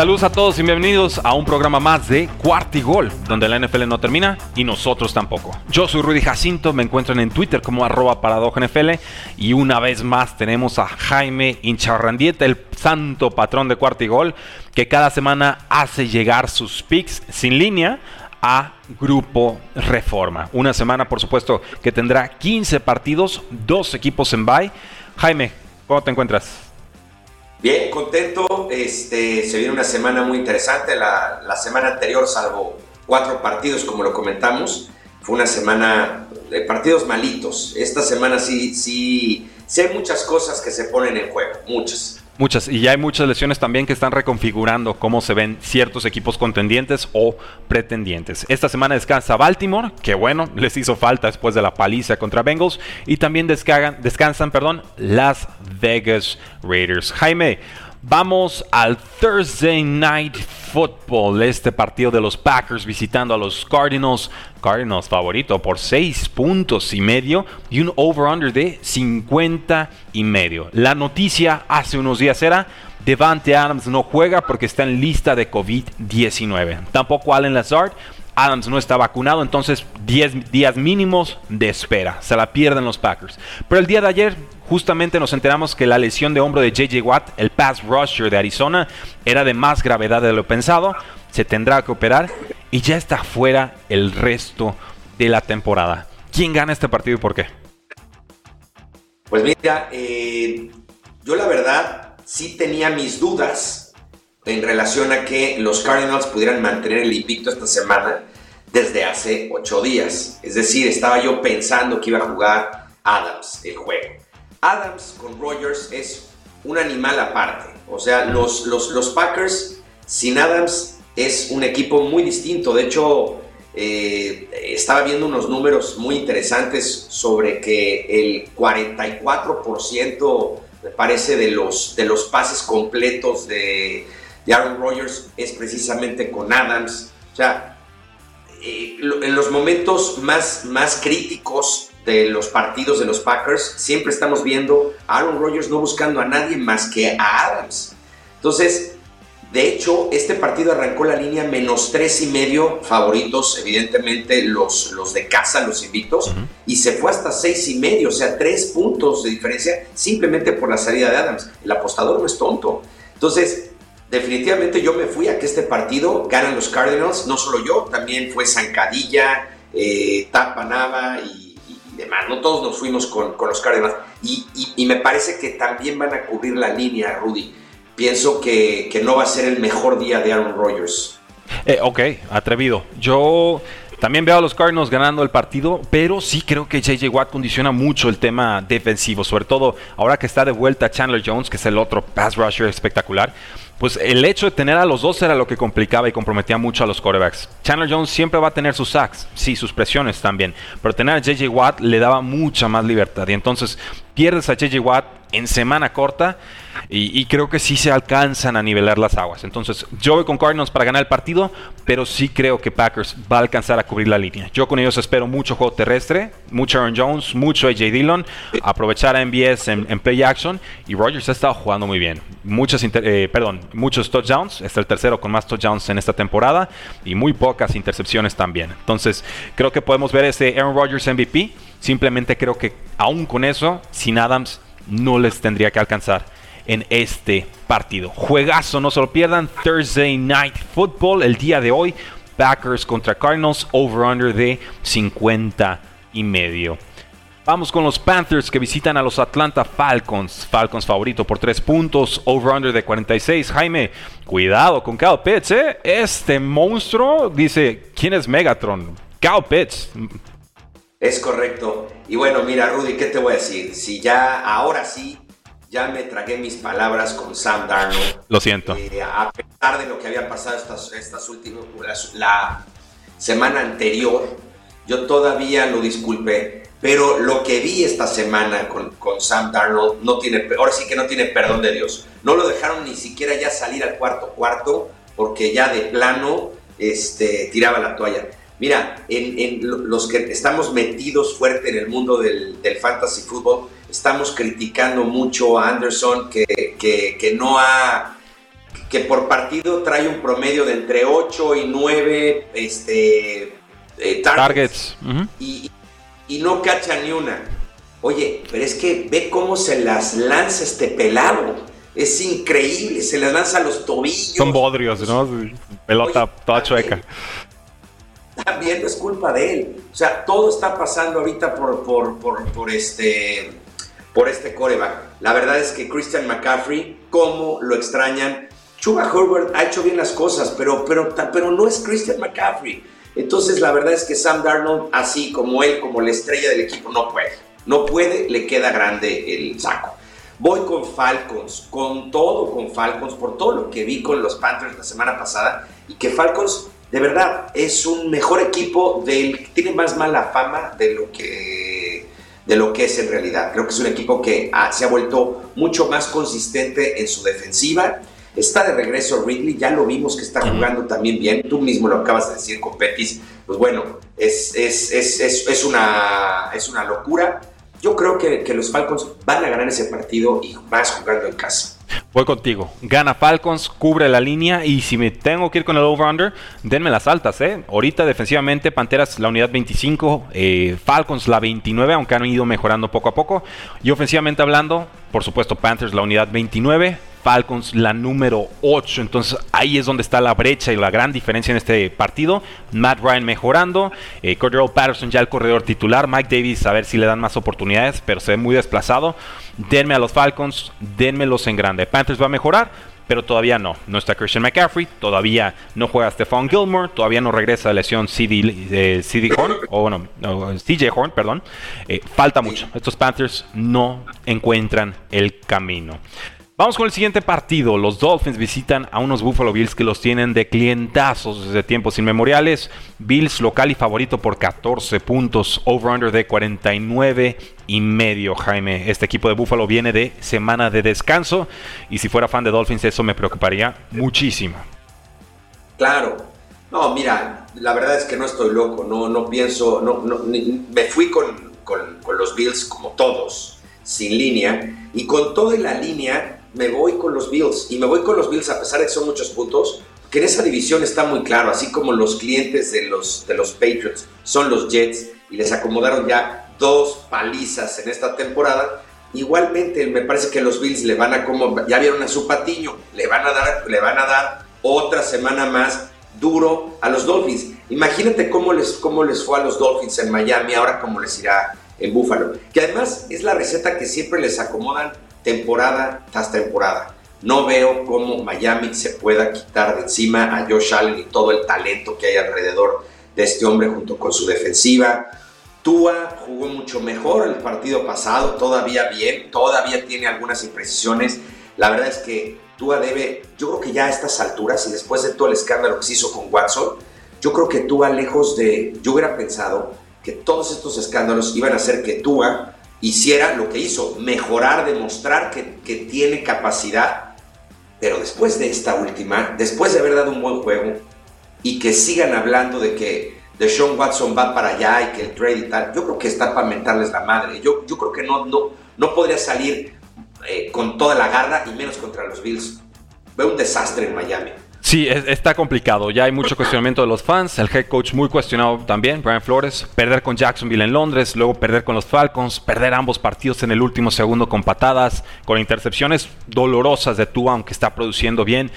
Saludos a todos y bienvenidos a un programa más de Cuartigol, donde la NFL no termina y nosotros tampoco. Yo soy Rudy Jacinto, me encuentran en Twitter como arroba NFL y una vez más tenemos a Jaime Incharrandieta, el santo patrón de Cuartigol, que cada semana hace llegar sus picks sin línea a Grupo Reforma. Una semana, por supuesto, que tendrá 15 partidos, dos equipos en bye. Jaime, ¿cómo te encuentras? Bien, contento. Este, se viene una semana muy interesante. La, la, semana anterior, salvo cuatro partidos, como lo comentamos, fue una semana de partidos malitos. Esta semana sí, sí, sí hay muchas cosas que se ponen en juego, muchas. Muchas, y ya hay muchas lesiones también que están reconfigurando cómo se ven ciertos equipos contendientes o pretendientes. Esta semana descansa Baltimore, que bueno, les hizo falta después de la paliza contra Bengals, y también descansan, descansan perdón, las Vegas Raiders. Jaime, Vamos al Thursday Night Football, este partido de los Packers visitando a los Cardinals. Cardinals favorito por 6 puntos y medio y un over-under de 50 y medio. La noticia hace unos días era Devante Adams no juega porque está en lista de COVID-19. Tampoco Allen Lazard. Adams no está vacunado, entonces 10 días mínimos de espera. Se la pierden los Packers. Pero el día de ayer justamente nos enteramos que la lesión de hombro de JJ Watt, el pass rusher de Arizona, era de más gravedad de lo pensado. Se tendrá que operar y ya está fuera el resto de la temporada. ¿Quién gana este partido y por qué? Pues mira, eh, yo la verdad sí tenía mis dudas en relación a que los Cardinals pudieran mantener el invicto esta semana desde hace ocho días. Es decir, estaba yo pensando que iba a jugar Adams el juego. Adams con Rogers es un animal aparte. O sea, los, los, Packers sin Adams es un equipo muy distinto. De hecho, eh, estaba viendo unos números muy interesantes sobre que el 44% me parece de los, de los pases completos de, Aaron Rodgers es precisamente con Adams. O sea, eh, en los momentos más, más críticos de los partidos de los Packers, siempre estamos viendo a Aaron Rodgers no buscando a nadie más que a Adams. Entonces, de hecho, este partido arrancó la línea menos tres y medio favoritos, evidentemente los, los de casa, los invictos, y se fue hasta seis y medio, o sea, tres puntos de diferencia simplemente por la salida de Adams. El apostador no es tonto. Entonces, definitivamente yo me fui a que este partido ganan los Cardinals, no solo yo, también fue Zancadilla, eh, Tapanava y no todos nos fuimos con, los Cardinals. Y, me parece que también van a cubrir la línea, Rudy. Pienso que, no va a ser el mejor día de Aaron Rodgers. Eh, ok, atrevido. Yo también veo a los Cardinals ganando el partido, pero sí creo que JJ Watt condiciona mucho el tema defensivo, sobre todo ahora que está de vuelta Chandler Jones, que es el otro pass rusher espectacular. Pues el hecho de tener a los dos era lo que complicaba y comprometía mucho a los quarterbacks. Chandler Jones siempre va a tener sus sacks, sí, sus presiones también, pero tener a JJ Watt le daba mucha más libertad. Y entonces pierdes a JJ Watt en semana corta y, creo que sí se alcanzan a nivelar las aguas. Entonces, yo voy con Cardinals para ganar el partido, pero sí creo que Packers va a alcanzar a cubrir la línea. Yo con ellos espero mucho juego terrestre, mucho Aaron Jones, mucho AJ Dillon, aprovechar a MBS en, play action y Rogers ha estado jugando muy bien. Muchos, eh, perdón, muchos touchdowns, es el tercero con más touchdowns en esta temporada y muy pocas intercepciones también. Entonces, creo que podemos ver ese Aaron Rodgers MVP. Simplemente creo que aún con eso, sin Adams, no les tendría que alcanzar en este partido. Juegazo, no se lo pierdan. Thursday Night Football el día de hoy. Packers contra Cardinals, over-under de 50 y medio. Vamos con los Panthers que visitan a los Atlanta Falcons. Falcons favorito por 3 puntos, over-under de 46. Jaime, cuidado con Kyle Pitts, ¿eh? Este monstruo dice, ¿quién es Megatron? Kyle Pitts. Es correcto. Y bueno, mira, Rudy, ¿qué te voy a decir? Si ya, ahora sí, ya me tragué mis palabras con Sam Darnold. Lo siento. Eh, a pesar de lo que había pasado estas, estas últimas, la semana anterior, yo todavía lo disculpé. Pero lo que vi esta semana con, con, Sam Darnold no tiene, ahora sí que no tiene perdón de Dios. No lo dejaron ni siquiera ya salir al cuarto cuarto porque ya de plano este, tiraba la toalla. Mira, en, los que estamos metidos fuerte en el mundo del, fantasy fútbol, estamos criticando mucho a Anderson que, que, no ha que por partido trae un promedio de entre 8 y 9 este, eh, targets, y, y no cacha ni una. Oye, pero es que ve cómo se las lanza este pelado. Es increíble, se las lanza a los tobillos. Son bodrios, ¿no? Pelota toda chueca. También es culpa de él. O sea, todo está pasando ahorita por, por este por este coreback. La verdad es que Christian McCaffrey, cómo lo extrañan. Chuba Herbert ha hecho bien las cosas, pero, pero, pero no es Christian McCaffrey. Entonces, la verdad es que Sam Darnold, así como él, como la estrella del equipo, no puede. No puede, le queda grande el saco. Voy con Falcons, con todo con Falcons, por todo lo que vi con los Panthers la semana pasada, y que Falcons, de verdad, es un mejor equipo, del, tiene más mala fama de lo que de lo que es en realidad. Creo que es un equipo que se ha vuelto mucho más consistente en su defensiva Está de regreso Ridley, ya lo vimos que está jugando también bien. Tú mismo lo acabas de decir con Petis. Pues bueno, es, es, es, es una, es una locura. Yo creo que, que, los Falcons van a ganar ese partido y más jugando en casa. Voy contigo. Gana Falcons, cubre la línea y si me tengo que ir con el over-under, denme las altas. ¿eh? Ahorita defensivamente, Panteras la unidad 25, eh, Falcons la 29, aunque han ido mejorando poco a poco. Y ofensivamente hablando, por supuesto, Panthers la unidad 29, Falcons la número 8. Entonces ahí es donde está la brecha y la gran diferencia en este partido. Matt Ryan mejorando, eh, Cordero Patterson ya el corredor titular, Mike Davis a ver si le dan más oportunidades, pero se ve muy desplazado. Denme a los Falcons, denmelos en grande. Panthers va a mejorar, pero todavía no. No está Christian McCaffrey, todavía no juega Stephon Gilmore, todavía no regresa de lesión CD, eh, Horn, o bueno, CJ Horn, perdón. Eh, falta mucho. Estos Panthers no encuentran el camino. Vamos con el siguiente partido. Los Dolphins visitan a unos Buffalo Bills que los tienen de clientazos desde tiempos inmemoriales. Bills local y favorito por 14 puntos. Over-under de 49 y medio, Jaime. Este equipo de Buffalo viene de semana de descanso. Y si fuera fan de Dolphins, eso me preocuparía muchísimo. Claro. No, mira, la verdad es que no estoy loco. No, no pienso. No, me fui con, con, con los Bills como todos, sin línea. Y con toda la línea me voy con los Bills. Y me voy con los Bills a pesar de que son muchos puntos, que en esa división está muy claro, así como los clientes de los, de los Patriots son los Jets y les acomodaron ya dos palizas en esta temporada. Igualmente, me parece que los Bills le van a como ya vieron a su patiño, le van a dar, le van a dar otra semana más duro a los Dolphins. Imagínate cómo les, cómo les fue a los Dolphins en Miami, ahora cómo les irá en Buffalo. Que además es la receta que siempre les acomodan temporada tras temporada. No veo cómo Miami se pueda quitar de encima a Josh Allen y todo el talento que hay alrededor de este hombre junto con su defensiva. Tua jugó mucho mejor el partido pasado, todavía bien, todavía tiene algunas imprecisiones. La verdad es que Tua debe, yo creo que ya a estas alturas y después de todo el escándalo que se hizo con Watson, yo creo que Tua lejos de, yo hubiera pensado que todos estos escándalos iban a hacer que Tua hiciera lo que hizo, mejorar, demostrar que, tiene capacidad. Pero después de esta última, después de haber dado un buen juego y que sigan hablando de que Sean Watson va para allá y que el trade y tal, yo creo que está para mentarles la madre. Yo, yo creo que no, no, no podría salir eh, con toda la garra y menos contra los Bills. Veo un desastre en Miami. Sí, está complicado. Ya hay mucho cuestionamiento de los fans. El head coach muy cuestionado también, Brian Flores. Perder con Jacksonville en Londres, luego perder con los Falcons, perder ambos partidos en el último segundo con patadas, con intercepciones dolorosas de Tua, aunque está produciendo bien.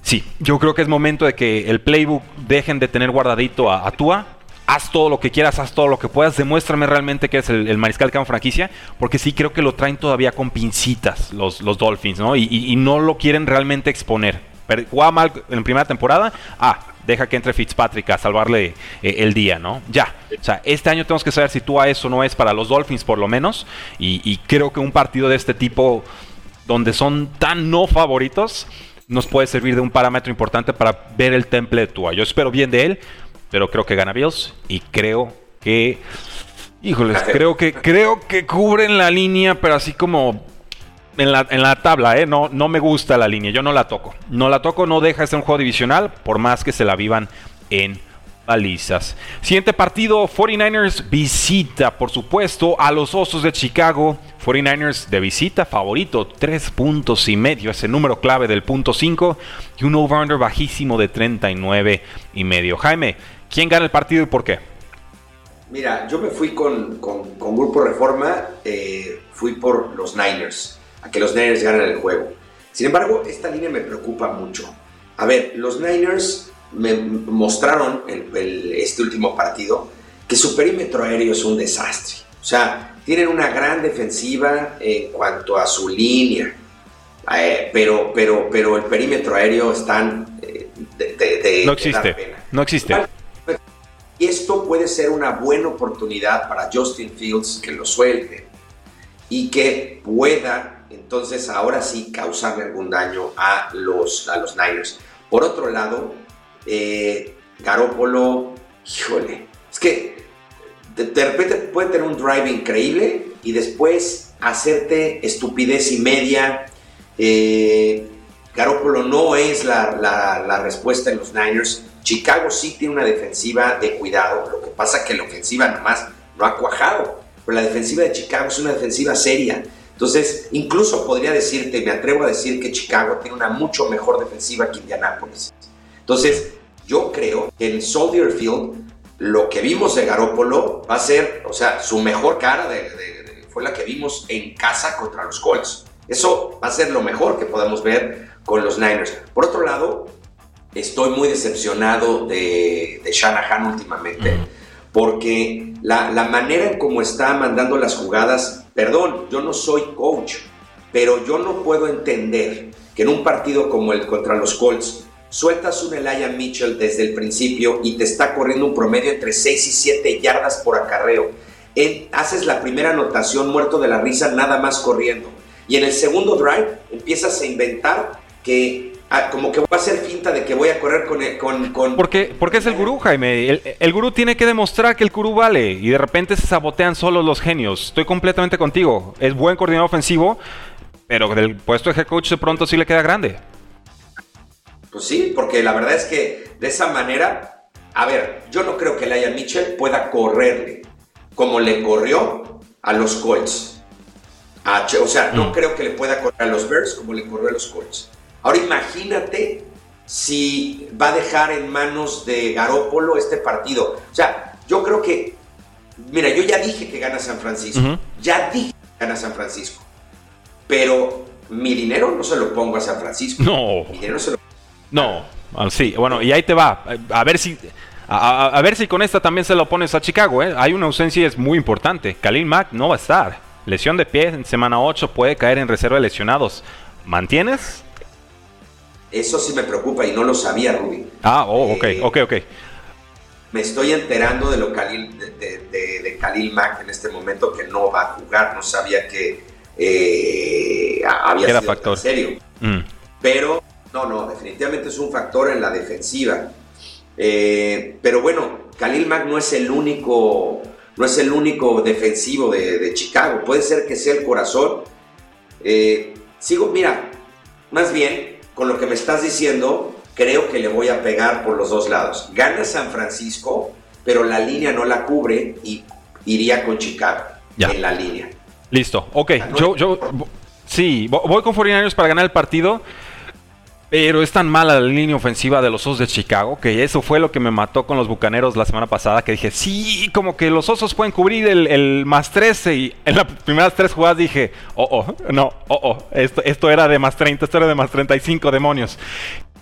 Sí, yo creo que es momento de que el playbook dejen de tener guardadito a, Tua haz todo lo que quieras, haz todo lo que puedas, demuéstrame realmente que es el, mariscal que franquicia, porque sí creo que lo traen todavía con pincitas los, los Dolphins, ¿no? Y, no lo quieren realmente exponer. Jugaba mal en primera temporada, ah, deja que entre Fitzpatrick a salvarle eh, el día, ¿no? Ya. O sea, este año tenemos que saber si tú a eso no es para los Dolphins por lo menos. Y, creo que un partido de este tipo, donde son tan no favoritos, nos puede servir de un parámetro importante para ver el temple de Tua. Yo espero bien de él, pero creo que gana Bills y creo que... Híjoles, creo que, creo que cubren la línea, pero así como en la, tabla, ¿eh? No, no me gusta la línea, yo no la toco. No la toco, no deja de ser un juego divisional, por más que se la vivan en balizas. Siguiente partido, 49ers visita, por supuesto, a los Osos de Chicago. 49ers de visita, favorito, tres puntos y medio, ese número clave del punto 5 y un over-under bajísimo de 39 y medio. Jaime, ¿quién gana el partido y por qué? Mira, yo me fui con, Grupo Reforma, eh, fui por los Niners a que los Niners ganen el juego. Sin embargo, esta línea me preocupa mucho. A ver, los Niners me mostraron en este último partido que su perímetro aéreo es un desastre. O sea, tienen una gran defensiva en cuanto a su línea, eh, pero, pero, pero el perímetro aéreo están eh, de, no existe, no existe. Y esto puede ser una buena oportunidad para Justin Fields que lo suelte y que pueda entonces ahora sí causarle algún daño a los, a los Niners. Por otro lado, eh, Garópolo, híjole, es que de, repente puede tener un drive increíble y después hacerte estupidez y media. Eh, Garópolo no es la, respuesta en los Niners. Chicago sí tiene una defensiva de cuidado. Lo que pasa es que la ofensiva nomás no ha cuajado. Pero la defensiva de Chicago es una defensiva seria. Entonces, incluso podría decirte, me atrevo a decir que Chicago tiene una mucho mejor defensiva que Indianapolis. Entonces, yo creo que en Soldier Field lo que vimos de Garópolo va a ser, o sea, su mejor cara fue la que vimos en casa contra los Colts. Eso va a ser lo mejor que podamos ver con los Niners. Por otro lado, estoy muy decepcionado de, de Shanahan últimamente, porque la, la manera en cómo está mandando las jugadas Perdón, yo no soy coach, pero yo no puedo entender que en un partido como el contra los Colts sueltas un Elijah Mitchell desde el principio y te está corriendo un promedio entre 6 y 7 yardas por acarreo. haces la primera anotación muerto de la risa nada más corriendo. Y en el segundo drive empiezas a inventar que Ah, como que voy a hacer finta de que voy a correr con... con, con... Porque, porque es el gurú, Jaime. El, el, gurú tiene que demostrar que el gurú vale y de repente se sabotean solo los genios. Estoy completamente contigo. Es buen coordinador ofensivo, pero del puesto de head coach de pronto sí le queda grande. Pues sí, porque la verdad es que de esa manera, a ver, yo no creo que Laia Mitchell pueda correrle como le corrió a los Colts. o sea, no mm. creo que le pueda correr a los Bears como le corrió a los Colts. Ahora imagínate si va a dejar en manos de Garópolo este partido. O sea, yo creo que, mira, yo ya dije que gana San Francisco, ya dije que gana San Francisco, pero mi dinero no se lo pongo a San Francisco. No. Mi dinero se lo No, ah, sí, bueno, y ahí te va. A ver si... A, ver si con esta también se lo pones a Chicago. ¿eh? Hay una ausencia es muy importante. Khalil Mack no va a estar. Lesión de pie en semana 8 puede caer en reserva de lesionados. ¿Mantienes? Eso sí me preocupa y no lo sabía, Ruby. Ah, oh, ok, eh, ok, ok. Me estoy enterando de lo Khalil, de, Khalil Mack en este momento que no va a jugar. No sabía que eh, había sido factor. en serio. Mm. Pero no, no, definitivamente es un factor en la defensiva. Eh, pero bueno, Khalil Mack no es el único, no es el único defensivo de, Chicago. Puede ser que sea el corazón. sigo, mira, más bien con lo que me estás diciendo, creo que le voy a pegar por los dos lados. Gana San Francisco, pero la línea no la cubre y iría con Chicago en la línea. Listo, ok. Yo, yo, sí, voy con 49ers para ganar el partido. Pero es tan mala la línea ofensiva de los Osos de Chicago que eso fue lo que me mató con los Bucaneros la semana pasada. Que dije, sí, como que los Osos pueden cubrir el, más 13. Y en las primeras tres jugadas dije, oh, oh, no, oh, oh, esto, esto era de más 30, esto era de más 35, demonios.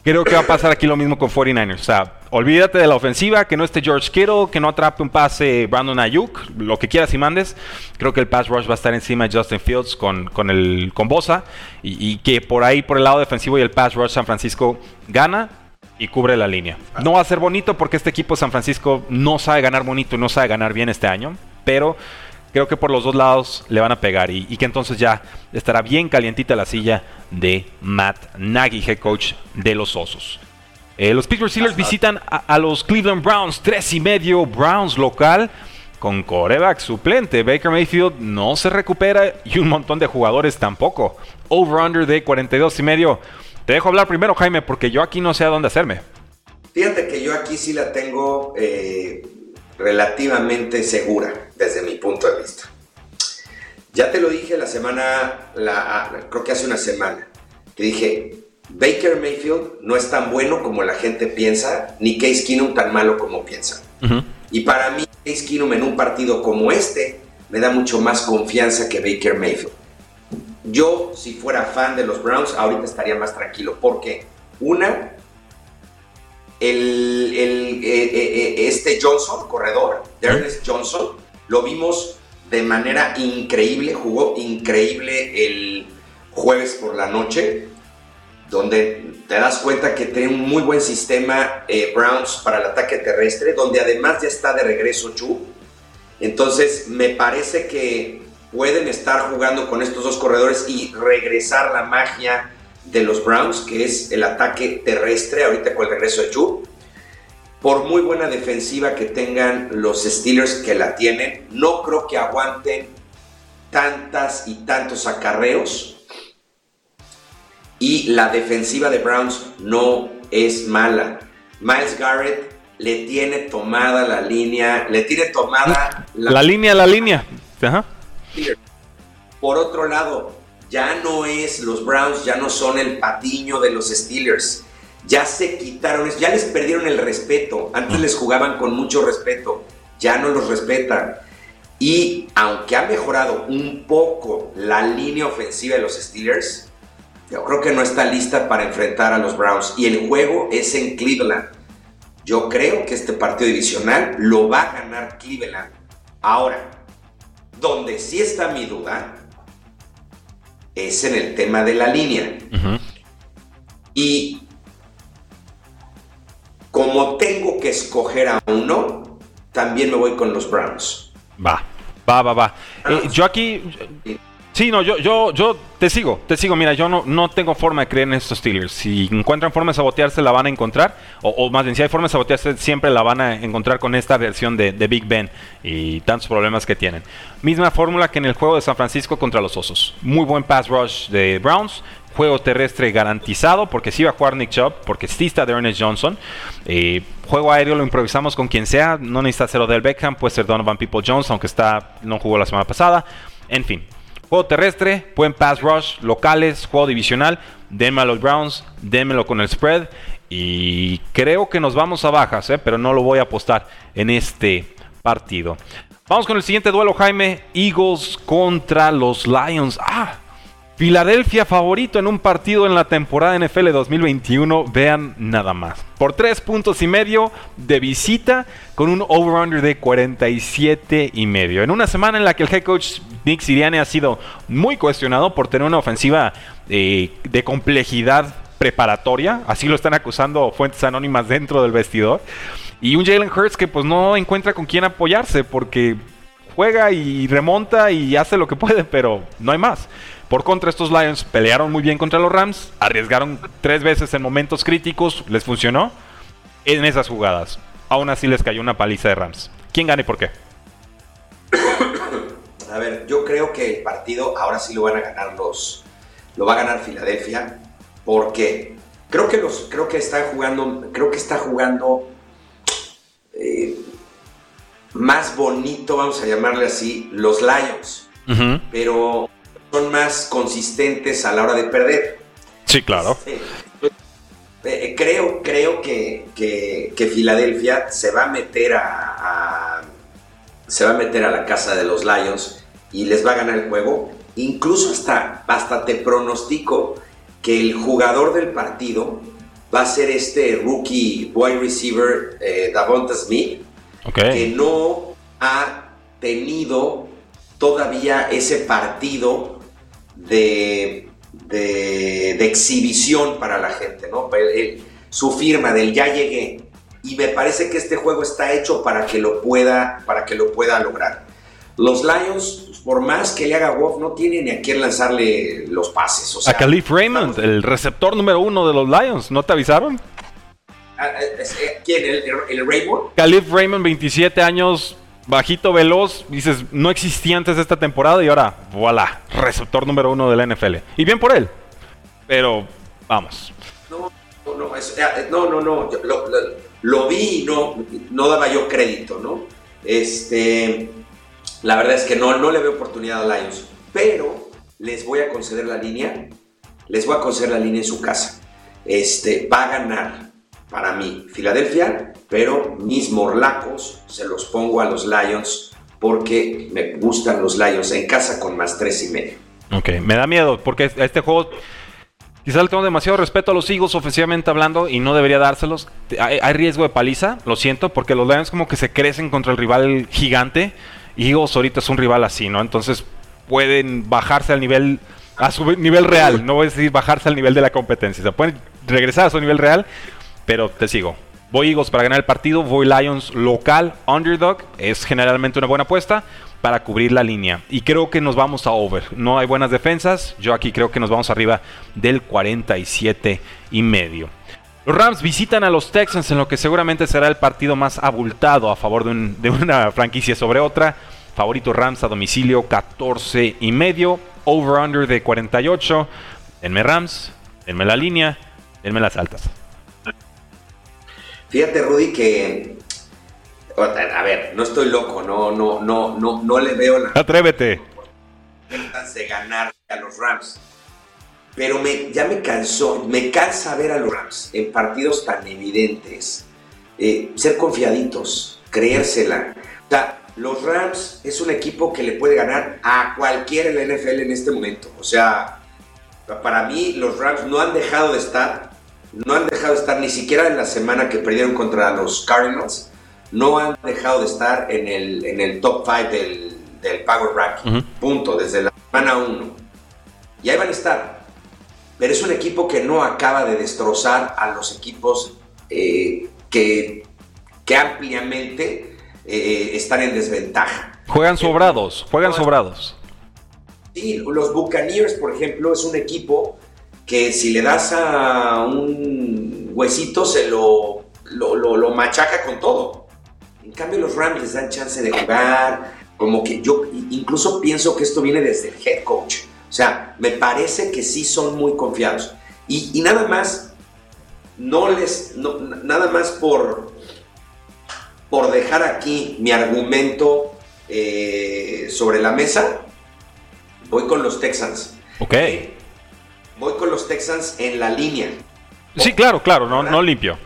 Creo que va a pasar aquí lo mismo con 49ers. O sea, olvídate de la ofensiva, que no esté George Kittle, que no atrape un pase Brandon Ayuk, lo que quieras y mandes. Creo que el pass rush va a estar encima de Justin Fields con, con, el, con Bosa. Y, que por ahí, por el lado defensivo y el pass rush, San Francisco gana y cubre la línea. No va a ser bonito porque este equipo San Francisco no sabe ganar bonito y no sabe ganar bien este año. Pero creo que por los dos lados le van a pegar y, que entonces ya estará bien calientita la silla de Matt Nagy, head coach de los Osos. Eh, los Pittsburgh Steelers visitan a, los Cleveland Browns, tres y medio Browns local con coreback suplente. Baker Mayfield no se recupera y un montón de jugadores tampoco. Over-under de 42 y medio. Te dejo hablar primero, Jaime, porque yo aquí no sé a dónde hacerme. Fíjate que yo aquí sí la tengo eh, relativamente segura desde mi punto de vista. Ya te lo dije la semana, la, creo que hace una semana, te dije, Baker Mayfield no es tan bueno como la gente piensa, ni Case Keenum tan malo como piensa. Y para mí, Case Keenum en un partido como este me da mucho más confianza que Baker Mayfield. Yo, si fuera fan de los Browns, ahorita estaría más tranquilo, porque una, el, eh, eh, eh, este Johnson, corredor, Ernest Johnson, lo vimos de manera increíble, jugó increíble el jueves por la noche, donde te das cuenta que tiene un muy buen sistema Browns para el ataque terrestre, donde además ya está de regreso Chu. Entonces me parece que pueden estar jugando con estos dos corredores y regresar la magia de los Browns, que es el ataque terrestre, ahorita con el regreso de Chu. Por muy buena defensiva que tengan los Steelers que la tienen, no creo que aguanten tantas y tantos acarreos. Y la defensiva de Browns no es mala. Miles Garrett le tiene tomada la línea, le tiene tomada la, la línea, la línea. Por otro lado, ya no es los Browns, ya no son el patiño de los Steelers. Ya se quitaron, ya les perdieron el respeto. Antes les jugaban con mucho respeto, ya no los respetan. Y aunque ha mejorado un poco la línea ofensiva de los Steelers, yo creo que no está lista para enfrentar a los Browns. Y el juego es en Cleveland. Yo creo que este partido divisional lo va a ganar Cleveland. Ahora, donde sí está mi duda es en el tema de la línea. Y como tengo que escoger a uno, también me voy con los Browns. Va, va, va, va. Eh, yo aquí... Sí, no, yo, yo, yo te sigo, te sigo. Mira, yo no, no tengo forma de creer en estos Steelers. Si encuentran forma de sabotearse, la van a encontrar. O, más bien, si hay forma de sabotearse, siempre la van a encontrar con esta versión de, Big Ben y tantos problemas que tienen. Misma fórmula que en el juego de San Francisco contra los Osos. Muy buen pass rush de Browns. Juego terrestre garantizado, porque sí va a jugar Nick Chubb, porque sí está de Ernest Johnson. Eh, juego aéreo lo improvisamos con quien sea. No necesita ser del Beckham, puede ser Donovan People Jones, aunque está, no jugó la semana pasada. En fin, Juego terrestre, buen pass rush, locales, juego divisional. Denme a los Browns, démelo con el spread. Y creo que nos vamos a bajas, ¿eh? pero no lo voy a apostar en este partido. Vamos con el siguiente duelo, Jaime. Eagles contra los Lions. Ah, Filadelfia favorito en un partido en la temporada NFL 2021, vean nada más. Por tres puntos y medio de visita con un over-under de 47 y medio. En una semana en la que el head coach Nick Sirianni ha sido muy cuestionado por tener una ofensiva eh, de complejidad preparatoria, así lo están acusando fuentes anónimas dentro del vestidor. Y un Jalen Hurts que pues no encuentra con quién apoyarse porque juega y remonta y hace lo que puede, pero no hay más. Por contra, estos Lions pelearon muy bien contra los Rams, arriesgaron tres veces en momentos críticos, les funcionó en esas jugadas. Aún así les cayó una paliza de Rams. ¿Quién gana y por qué? A ver, yo creo que el partido ahora sí lo van a ganar los. Lo va a ganar Filadelfia. Porque creo que los. Creo que está jugando. Creo que está jugando. Eh, más bonito, vamos a llamarle así, los Lions. Pero son más consistentes a la hora de perder. Sí, claro. Eh, creo creo que, que, Filadelfia se va a meter a, se va a meter a la casa de los Lions y les va a ganar el juego. Incluso hasta, hasta te pronostico que el jugador del partido va a ser este rookie wide receiver eh, Davonta Smith, que no ha tenido todavía ese partido de, de, exhibición para la gente, ¿no? su firma del ya llegué. Y me parece que este juego está hecho para que lo pueda, para que lo pueda lograr. Los Lions, por más que le haga Wolf, no tiene ni a quién lanzarle los pases. a Khalif Raymond, el receptor número uno de los Lions, ¿no te avisaron? Ah, eh, eh, ¿Quién? ¿El, el Raymond? Khalif Raymond, 27 años, bajito, veloz. Dices, no existía antes de esta temporada y ahora, voilà, receptor número uno de la NFL. Y bien por él. Pero, vamos. No, no, eh, no, no, no. Lo, vi y no, no daba yo crédito, ¿no? Este, la verdad es que no, no le veo oportunidad a Lions. Pero les voy a conceder la línea. Les voy a conceder la línea en su casa. Este, va a ganar para mí Filadelfia, pero mis morlacos se los pongo a los Lions porque me gustan los Lions en casa con más tres y medio. Ok, me da miedo porque este juego quizás le tengo demasiado respeto a los Eagles ofensivamente hablando y no debería dárselos. Hay, riesgo de paliza, lo siento, porque los Lions como que se crecen contra el rival gigante. Eagles ahorita es un rival así, ¿no? Entonces pueden bajarse al nivel a su nivel real, no voy a decir bajarse al nivel de la competencia, se pueden regresar a su nivel real pero te sigo. Voy Eagles para ganar el partido, voy Lions local, underdog, es generalmente una buena apuesta para cubrir la línea. Y creo que nos vamos a over. No hay buenas defensas, yo aquí creo que nos vamos arriba del 47 y medio. Los Rams visitan a los Texans en lo que seguramente será el partido más abultado a favor de, una franquicia sobre otra. Favorito Rams a domicilio 14 y medio, over-under de 48. Denme Rams, denme la línea, denme las altas. Fíjate, Rudy, que. A ver, no estoy loco, no, no, no, no, no le veo la. Atrévete. de ganar a los Rams. Pero me, ya me cansó, me cansa ver a los Rams en partidos tan evidentes. Eh, ser confiaditos, creérsela. O sea, los Rams es un equipo que le puede ganar a cualquiera en la NFL en este momento. O sea, para mí los Rams no han dejado de estar no han dejado de estar ni siquiera en la semana que perdieron contra los Cardinals, no han dejado de estar en el, en el top 5 del, del, Power Ranking. Punto, desde la semana 1. Y ahí van a estar. Pero es un equipo que no acaba de destrozar a los equipos eh, que, que ampliamente eh, están en desventaja. Juegan sobrados, juegan sobrados. Sí, los Buccaneers, por ejemplo, es un equipo que si le das a un huesito se lo, lo, machaca con todo. En cambio los Rams les dan chance de jugar, como que yo incluso pienso que esto viene desde el head coach. O sea, me parece que sí son muy confiados. Y, nada más, no les, nada más por, por dejar aquí mi argumento eh, sobre la mesa, voy con los Texans. Ok voy con los Texans en la línea. Sí, claro, claro, no, no limpio.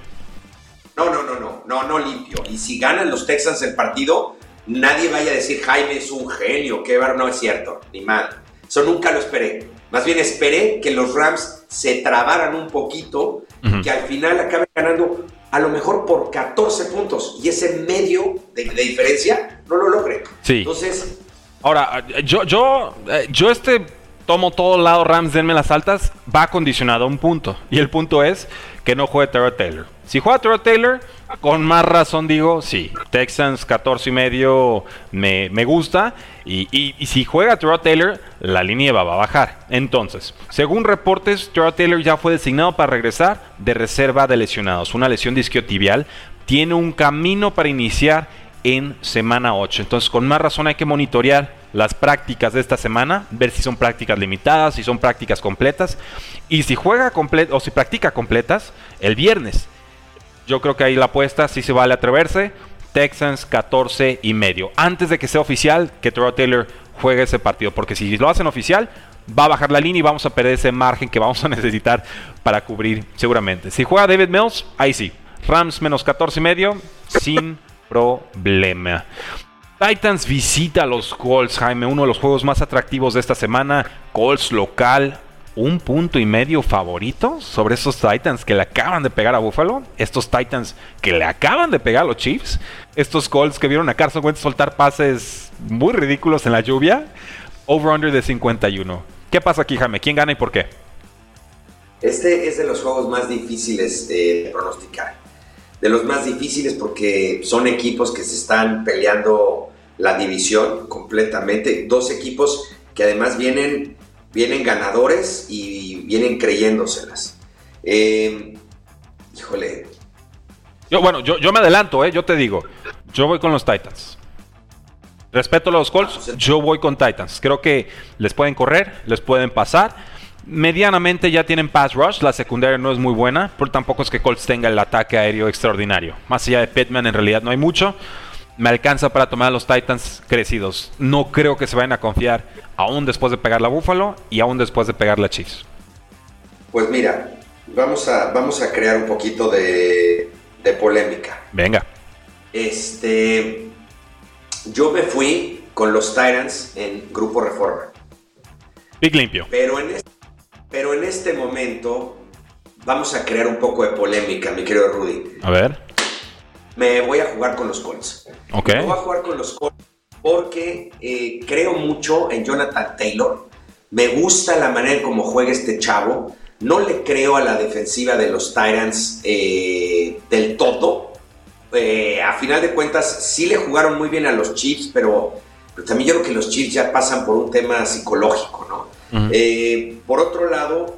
No, no, no, no, no, no limpio. Y si ganan los Texans el partido, nadie vaya a decir Jaime es un genio, que no es cierto, ni mal. Eso nunca lo esperé. Más bien esperé que los Rams se trabaran un poquito, que al final acaben ganando a lo mejor por 14 puntos y ese medio de, diferencia no lo logre. Sí. Entonces. Ahora, yo, yo, eh, yo este tomo todo el lado Rams, denme las altas, va condicionado a un punto. Y el punto es que no juegue Terrell Taylor. Si juega Terrell Taylor, con más razón digo, sí, Texans 14 y medio me, gusta. Y, si juega Terrell Taylor, la línea va a bajar. Entonces, según reportes, Terrell Taylor ya fue designado para regresar de reserva de lesionados. Una lesión disquiotibial. Tiene un camino para iniciar en semana 8. Entonces, con más razón hay que monitorear las prácticas de esta semana, ver si son prácticas limitadas, si son prácticas completas y si juega completo o si practica completas el viernes. Yo creo que ahí la apuesta sí se vale atreverse. Texans 14 y medio. Antes de que sea oficial, que Terrell Taylor juegue ese partido. Porque si lo hacen oficial, va a bajar la línea y vamos a perder ese margen que vamos a necesitar para cubrir seguramente. Si juega David Mills, ahí sí. Rams menos 14 y medio, sin problema. Titans visita a los Colts, Jaime, uno de los juegos más atractivos de esta semana. Colts local, un punto y medio favorito sobre esos Titans que le acaban de pegar a Buffalo, estos Titans que le acaban de pegar a los Chiefs, estos Colts que vieron a Carson Wentz soltar pases muy ridículos en la lluvia, over-under de 51. ¿Qué pasa aquí, Jaime? ¿Quién gana y por qué? Este es de los juegos más difíciles de pronosticar. De los más difíciles porque son equipos que se están peleando la división completamente. Dos equipos que además vienen vienen ganadores y vienen creyéndoselas. Eh, híjole. Yo, bueno, yo, yo me adelanto, ¿eh? yo te digo, yo voy con los Titans. Respeto a los Colts, ah, yo voy con Titans. Creo que les pueden correr, les pueden pasar. Medianamente ya tienen pass rush, la secundaria no es muy buena, pero tampoco es que Colts tenga el ataque aéreo extraordinario. Más allá de Pittman en realidad no hay mucho me alcanza para tomar a los Titans crecidos. No creo que se vayan a confiar aún después de pegar la Buffalo y aún después de pegar la Chiefs. Pues mira, vamos a, vamos a crear un poquito de, de polémica. Venga. Este, yo me fui con los Titans en Grupo Reforma. Big limpio. Pero en, este, pero en este momento vamos a crear un poco de polémica, mi querido Rudy. A ver me voy a jugar con los Colts. Ok. Me voy a jugar con los Colts porque eh, creo mucho en Jonathan Taylor. Me gusta la manera en cómo juega este chavo. No le creo a la defensiva de los Tyrants eh, del todo. Eh, a final de cuentas, sí le jugaron muy bien a los Chiefs, pero, también yo creo que los Chiefs ya pasan por un tema psicológico, ¿no? por otro lado,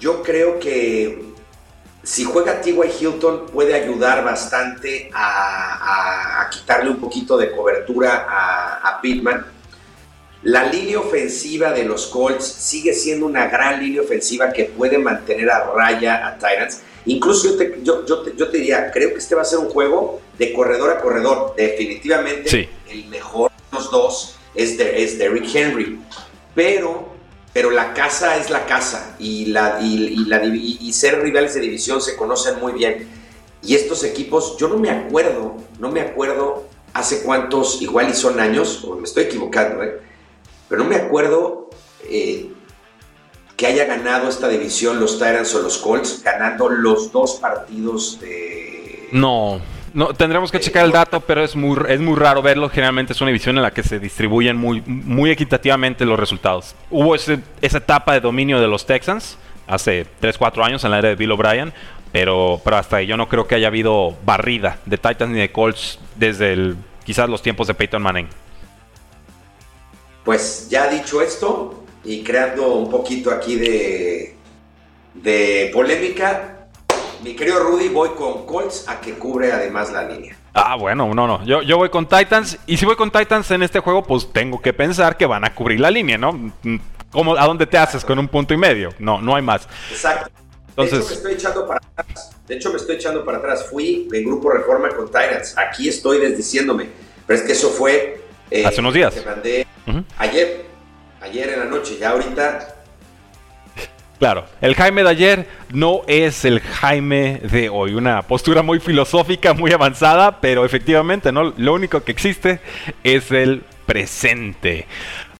yo creo que si juega T.Y. Hilton puede ayudar bastante a, quitarle un poquito de cobertura a, Pittman. La línea ofensiva de los Colts sigue siendo una gran línea ofensiva que puede mantener a raya a Titans. Incluso yo te, diría, creo que este va a ser un juego de corredor a corredor. Definitivamente el mejor de los dos es, de, es Derrick Henry. Pero pero la casa es la casa y, la, y, ser rivales de división se conocen muy bien. Y estos equipos, yo no me acuerdo, no me acuerdo hace cuántos, igual y son años, o me estoy equivocando, ¿eh? pero no me acuerdo eh, que haya ganado esta división los Tyrants o los Colts, ganando los dos partidos de... No, no, tendremos que checar el dato, pero es muy, es muy raro verlo. Generalmente es una división en la que se distribuyen muy, muy equitativamente los resultados. Hubo esa etapa de dominio de los Texans hace 3, 4 años en la era de Bill O'Brien, pero, pero hasta ahí yo no creo que haya habido barrida de Titans ni de Colts desde el, quizás los tiempos de Peyton Manning. Pues ya dicho esto y creando un poquito aquí de, de polémica, mi querido Rudy, voy con Colts a que cubre además la línea. Ah, bueno, no, no. Yo, yo voy con Titans. Y si voy con Titans en este juego, pues tengo que pensar que van a cubrir la línea, ¿no? ¿Cómo, ¿A dónde te haces con un punto y medio? No, no hay más. Exacto. Entonces, de hecho, me estoy echando para atrás. De hecho, me estoy echando para atrás. Fui en Grupo Reforma con Titans. Aquí estoy desdiciéndome. Pero es que eso fue... Eh, Hace unos días. Que mandé ayer. Ayer en la noche. Ya ahorita Claro, el Jaime de ayer no es el Jaime de hoy. Una postura muy filosófica, muy avanzada, pero efectivamente, ¿no? Lo único que existe es el presente.